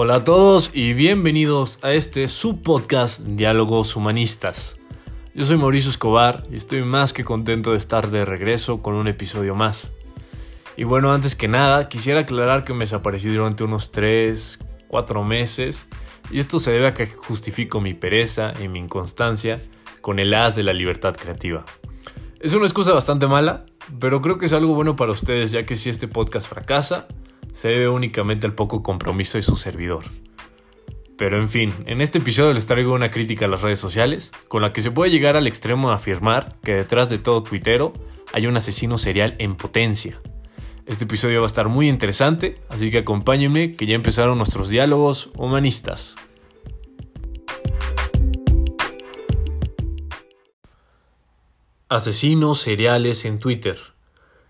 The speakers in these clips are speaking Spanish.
Hola a todos y bienvenidos a este subpodcast Diálogos Humanistas. Yo soy Mauricio Escobar y estoy más que contento de estar de regreso con un episodio más. Y bueno, antes que nada, quisiera aclarar que me desaparecí durante unos 3, 4 meses y esto se debe a que justifico mi pereza y mi inconstancia con el as de la libertad creativa. Es una excusa bastante mala, pero creo que es algo bueno para ustedes ya que si este podcast fracasa, se debe únicamente al poco compromiso de su servidor. Pero en fin, en este episodio les traigo una crítica a las redes sociales, con la que se puede llegar al extremo de afirmar que detrás de todo tuitero hay un asesino serial en potencia. Este episodio va a estar muy interesante, así que acompáñenme que ya empezaron nuestros diálogos humanistas. Asesinos seriales en Twitter.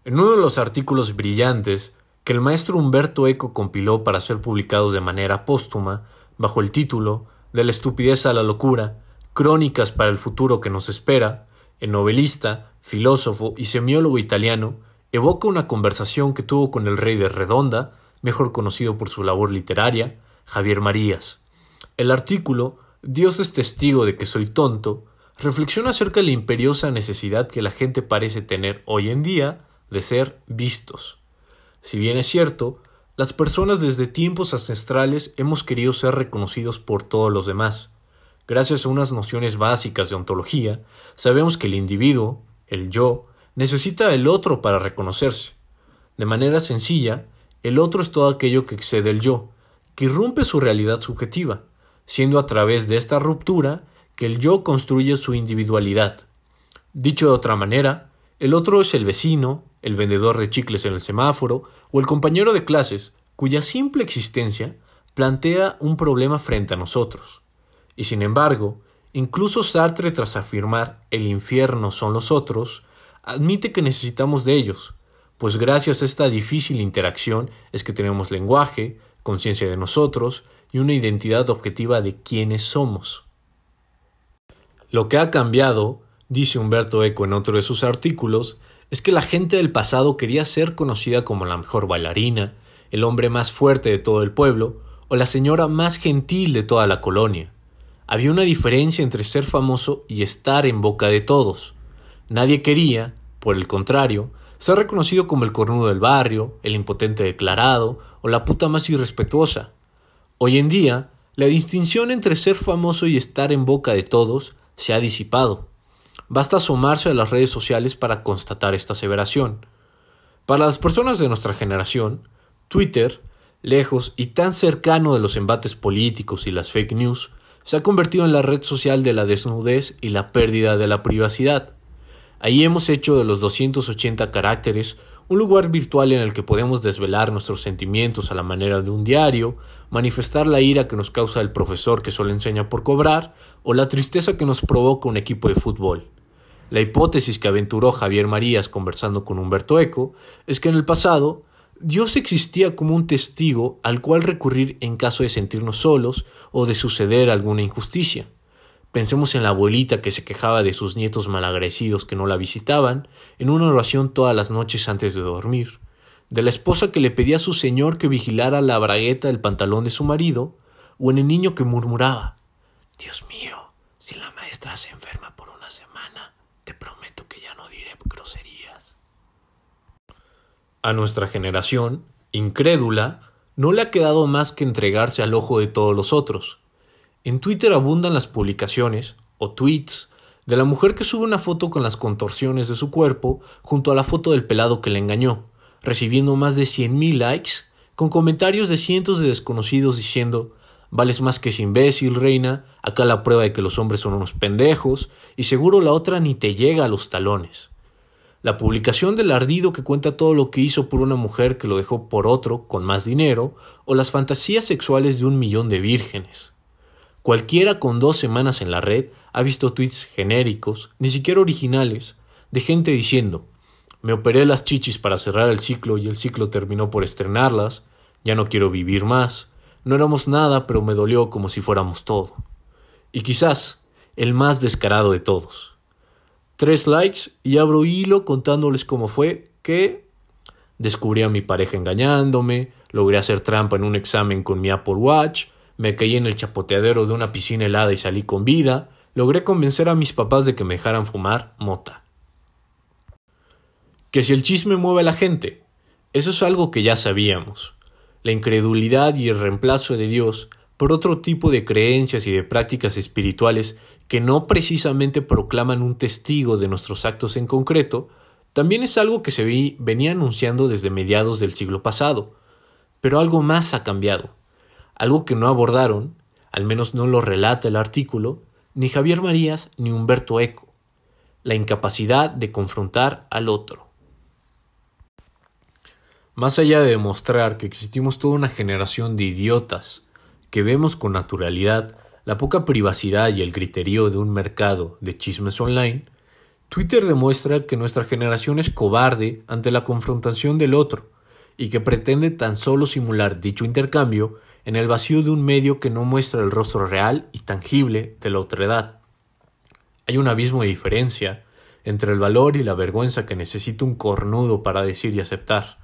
En uno de los artículos brillantes que el maestro Humberto Eco compiló para ser publicados de manera póstuma, bajo el título De la estupidez a la locura, Crónicas para el futuro que nos espera, el novelista, filósofo y semiólogo italiano evoca una conversación que tuvo con el rey de Redonda, mejor conocido por su labor literaria, Javier Marías. El artículo, Dios es testigo de que soy tonto, reflexiona acerca de la imperiosa necesidad que la gente parece tener hoy en día de ser vistos. Si bien es cierto, las personas desde tiempos ancestrales hemos querido ser reconocidos por todos los demás. Gracias a unas nociones básicas de ontología, sabemos que el individuo, el yo, necesita el otro para reconocerse. De manera sencilla, el otro es todo aquello que excede el yo, que irrumpe su realidad subjetiva, siendo a través de esta ruptura que el yo construye su individualidad. Dicho de otra manera, el otro es el vecino, el vendedor de chicles en el semáforo o el compañero de clases cuya simple existencia plantea un problema frente a nosotros. Y sin embargo, incluso Sartre tras afirmar el infierno son los otros, admite que necesitamos de ellos, pues gracias a esta difícil interacción es que tenemos lenguaje, conciencia de nosotros y una identidad objetiva de quiénes somos. Lo que ha cambiado, dice Humberto Eco en otro de sus artículos, es que la gente del pasado quería ser conocida como la mejor bailarina, el hombre más fuerte de todo el pueblo o la señora más gentil de toda la colonia. Había una diferencia entre ser famoso y estar en boca de todos. Nadie quería, por el contrario, ser reconocido como el cornudo del barrio, el impotente declarado o la puta más irrespetuosa. Hoy en día, la distinción entre ser famoso y estar en boca de todos se ha disipado. Basta asomarse a las redes sociales para constatar esta aseveración. Para las personas de nuestra generación, Twitter, lejos y tan cercano de los embates políticos y las fake news, se ha convertido en la red social de la desnudez y la pérdida de la privacidad. Ahí hemos hecho de los 280 caracteres un lugar virtual en el que podemos desvelar nuestros sentimientos a la manera de un diario, manifestar la ira que nos causa el profesor que solo enseña por cobrar, o la tristeza que nos provoca un equipo de fútbol. La hipótesis que aventuró Javier Marías conversando con Humberto Eco es que en el pasado Dios existía como un testigo al cual recurrir en caso de sentirnos solos o de suceder alguna injusticia. Pensemos en la abuelita que se quejaba de sus nietos malagradecidos que no la visitaban, en una oración todas las noches antes de dormir, de la esposa que le pedía a su señor que vigilara la bragueta del pantalón de su marido, o en el niño que murmuraba Dios mío, si la maestra se enferma por una semana, te prometo que ya no diré groserías. A nuestra generación, incrédula, no le ha quedado más que entregarse al ojo de todos los otros. En Twitter abundan las publicaciones, o tweets, de la mujer que sube una foto con las contorsiones de su cuerpo junto a la foto del pelado que le engañó, recibiendo más de 100.000 likes, con comentarios de cientos de desconocidos diciendo Vales más que ese imbécil, reina. Acá la prueba de que los hombres son unos pendejos. Y seguro la otra ni te llega a los talones. La publicación del ardido que cuenta todo lo que hizo por una mujer que lo dejó por otro con más dinero, o las fantasías sexuales de un millón de vírgenes. Cualquiera con dos semanas en la red ha visto tweets genéricos, ni siquiera originales, de gente diciendo me operé las chichis para cerrar el ciclo y el ciclo terminó por estrenarlas, ya no quiero vivir más, no éramos nada, pero me dolió como si fuéramos todo. Y quizás el más descarado de todos. Tres likes y abro hilo contándoles cómo fue que Descubrí a mi pareja engañándome, logré hacer trampa en un examen con mi Apple Watch, me caí en el chapoteadero de una piscina helada y salí con vida, logré convencer a mis papás de que me dejaran fumar mota. Que si el chisme mueve a la gente, eso es algo que ya sabíamos. La incredulidad y el reemplazo de Dios por otro tipo de creencias y de prácticas espirituales que no precisamente proclaman un testigo de nuestros actos en concreto, también es algo que se venía anunciando desde mediados del siglo pasado. Pero algo más ha cambiado, algo que no abordaron, al menos no lo relata el artículo, ni Javier Marías ni Humberto Eco, la incapacidad de confrontar al otro. Más allá de demostrar que existimos toda una generación de idiotas que vemos con naturalidad la poca privacidad y el griterío de un mercado de chismes online, Twitter demuestra que nuestra generación es cobarde ante la confrontación del otro y que pretende tan solo simular dicho intercambio en el vacío de un medio que no muestra el rostro real y tangible de la otredad. Hay un abismo de diferencia entre el valor y la vergüenza que necesita un cornudo para decir y aceptar.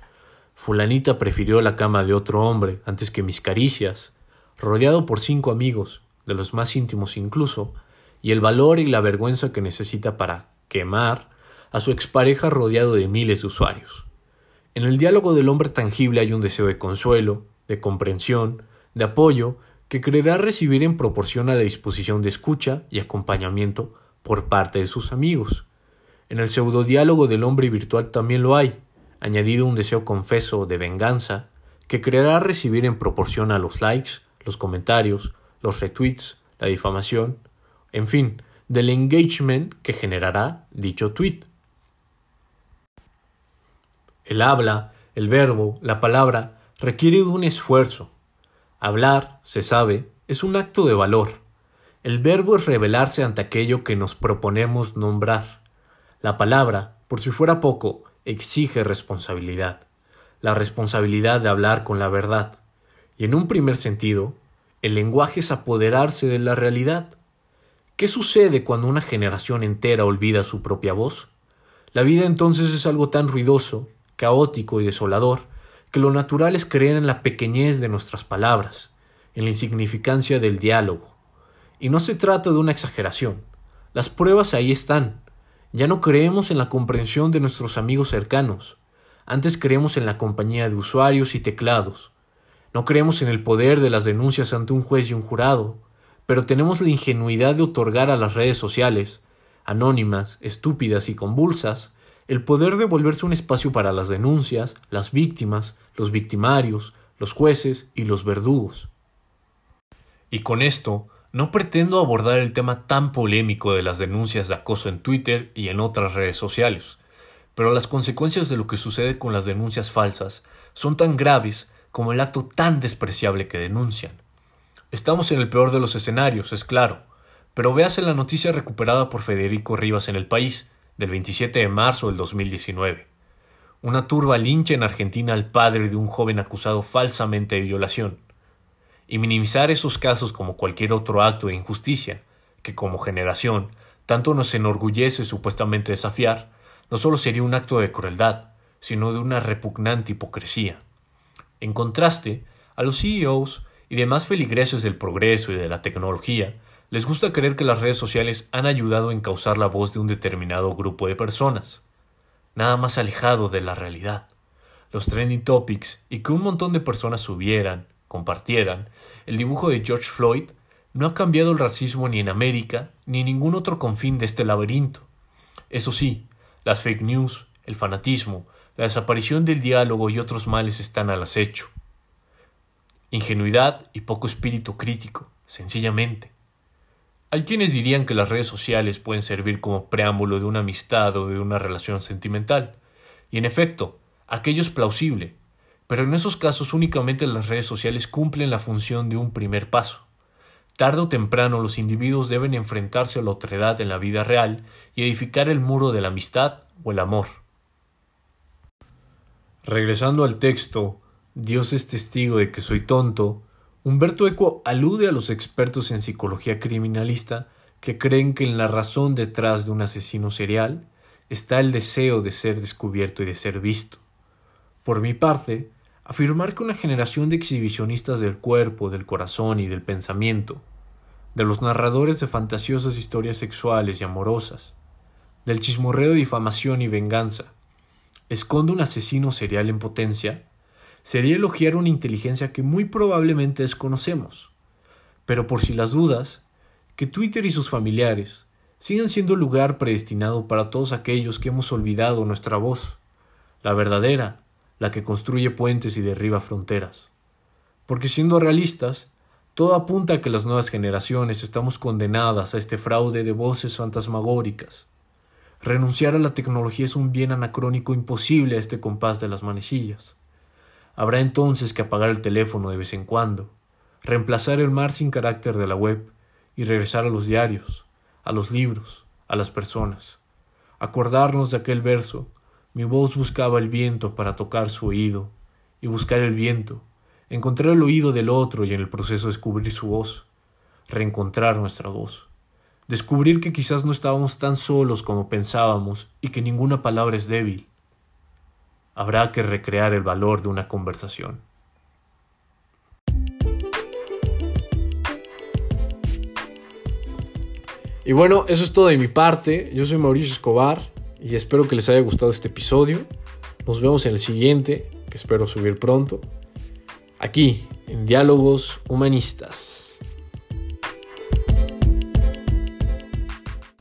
Fulanita prefirió la cama de otro hombre antes que mis caricias, rodeado por cinco amigos, de los más íntimos incluso, y el valor y la vergüenza que necesita para quemar a su expareja rodeado de miles de usuarios. En el diálogo del hombre tangible hay un deseo de consuelo, de comprensión, de apoyo que creerá recibir en proporción a la disposición de escucha y acompañamiento por parte de sus amigos. En el pseudodiálogo del hombre virtual también lo hay, añadido un deseo confeso de venganza que creerá recibir en proporción a los likes, los comentarios, los retweets, la difamación, en fin, del engagement que generará dicho tweet. El habla, el verbo, la palabra requiere de un esfuerzo, Hablar, se sabe, es un acto de valor. El verbo es revelarse ante aquello que nos proponemos nombrar. La palabra, por si fuera poco, exige responsabilidad. La responsabilidad de hablar con la verdad. Y en un primer sentido, el lenguaje es apoderarse de la realidad. ¿Qué sucede cuando una generación entera olvida su propia voz? La vida entonces es algo tan ruidoso, caótico y desolador que lo natural es creer en la pequeñez de nuestras palabras, en la insignificancia del diálogo. Y no se trata de una exageración. Las pruebas ahí están. Ya no creemos en la comprensión de nuestros amigos cercanos. Antes creemos en la compañía de usuarios y teclados. No creemos en el poder de las denuncias ante un juez y un jurado, pero tenemos la ingenuidad de otorgar a las redes sociales, anónimas, estúpidas y convulsas, el poder de volverse un espacio para las denuncias, las víctimas, los victimarios, los jueces y los verdugos. Y con esto, no pretendo abordar el tema tan polémico de las denuncias de acoso en Twitter y en otras redes sociales, pero las consecuencias de lo que sucede con las denuncias falsas son tan graves como el acto tan despreciable que denuncian. Estamos en el peor de los escenarios, es claro, pero véase la noticia recuperada por Federico Rivas en el país, del 27 de marzo del 2019. Una turba lincha en Argentina al padre de un joven acusado falsamente de violación. Y minimizar esos casos como cualquier otro acto de injusticia, que como generación tanto nos enorgullece supuestamente desafiar, no solo sería un acto de crueldad, sino de una repugnante hipocresía. En contraste, a los CEOs y demás feligreses del progreso y de la tecnología les gusta creer que las redes sociales han ayudado a encauzar la voz de un determinado grupo de personas. Nada más alejado de la realidad. Los trending topics y que un montón de personas subieran, compartieran, el dibujo de George Floyd no ha cambiado el racismo ni en América ni ningún otro confín de este laberinto. Eso sí, las fake news, el fanatismo, la desaparición del diálogo y otros males están al acecho. Ingenuidad y poco espíritu crítico, sencillamente. Hay quienes dirían que las redes sociales pueden servir como preámbulo de una amistad o de una relación sentimental. Y en efecto, aquello es plausible, pero en esos casos únicamente las redes sociales cumplen la función de un primer paso. Tarde o temprano los individuos deben enfrentarse a la otredad en la vida real y edificar el muro de la amistad o el amor. Regresando al texto, Dios es testigo de que soy tonto, Humberto Eco alude a los expertos en psicología criminalista que creen que en la razón detrás de un asesino serial está el deseo de ser descubierto y de ser visto. Por mi parte, afirmar que una generación de exhibicionistas del cuerpo, del corazón y del pensamiento, de los narradores de fantasiosas historias sexuales y amorosas, del chismorreo de difamación y venganza, esconde un asesino serial en potencia, sería elogiar una inteligencia que muy probablemente desconocemos. Pero por si las dudas, que Twitter y sus familiares sigan siendo lugar predestinado para todos aquellos que hemos olvidado nuestra voz, la verdadera, la que construye puentes y derriba fronteras. Porque siendo realistas, todo apunta a que las nuevas generaciones estamos condenadas a este fraude de voces fantasmagóricas. Renunciar a la tecnología es un bien anacrónico imposible a este compás de las manecillas. Habrá entonces que apagar el teléfono de vez en cuando, reemplazar el mar sin carácter de la web y regresar a los diarios, a los libros, a las personas. Acordarnos de aquel verso, mi voz buscaba el viento para tocar su oído, y buscar el viento, encontrar el oído del otro y en el proceso descubrir su voz, reencontrar nuestra voz, descubrir que quizás no estábamos tan solos como pensábamos y que ninguna palabra es débil. Habrá que recrear el valor de una conversación. Y bueno, eso es todo de mi parte. Yo soy Mauricio Escobar y espero que les haya gustado este episodio. Nos vemos en el siguiente, que espero subir pronto, aquí en Diálogos Humanistas.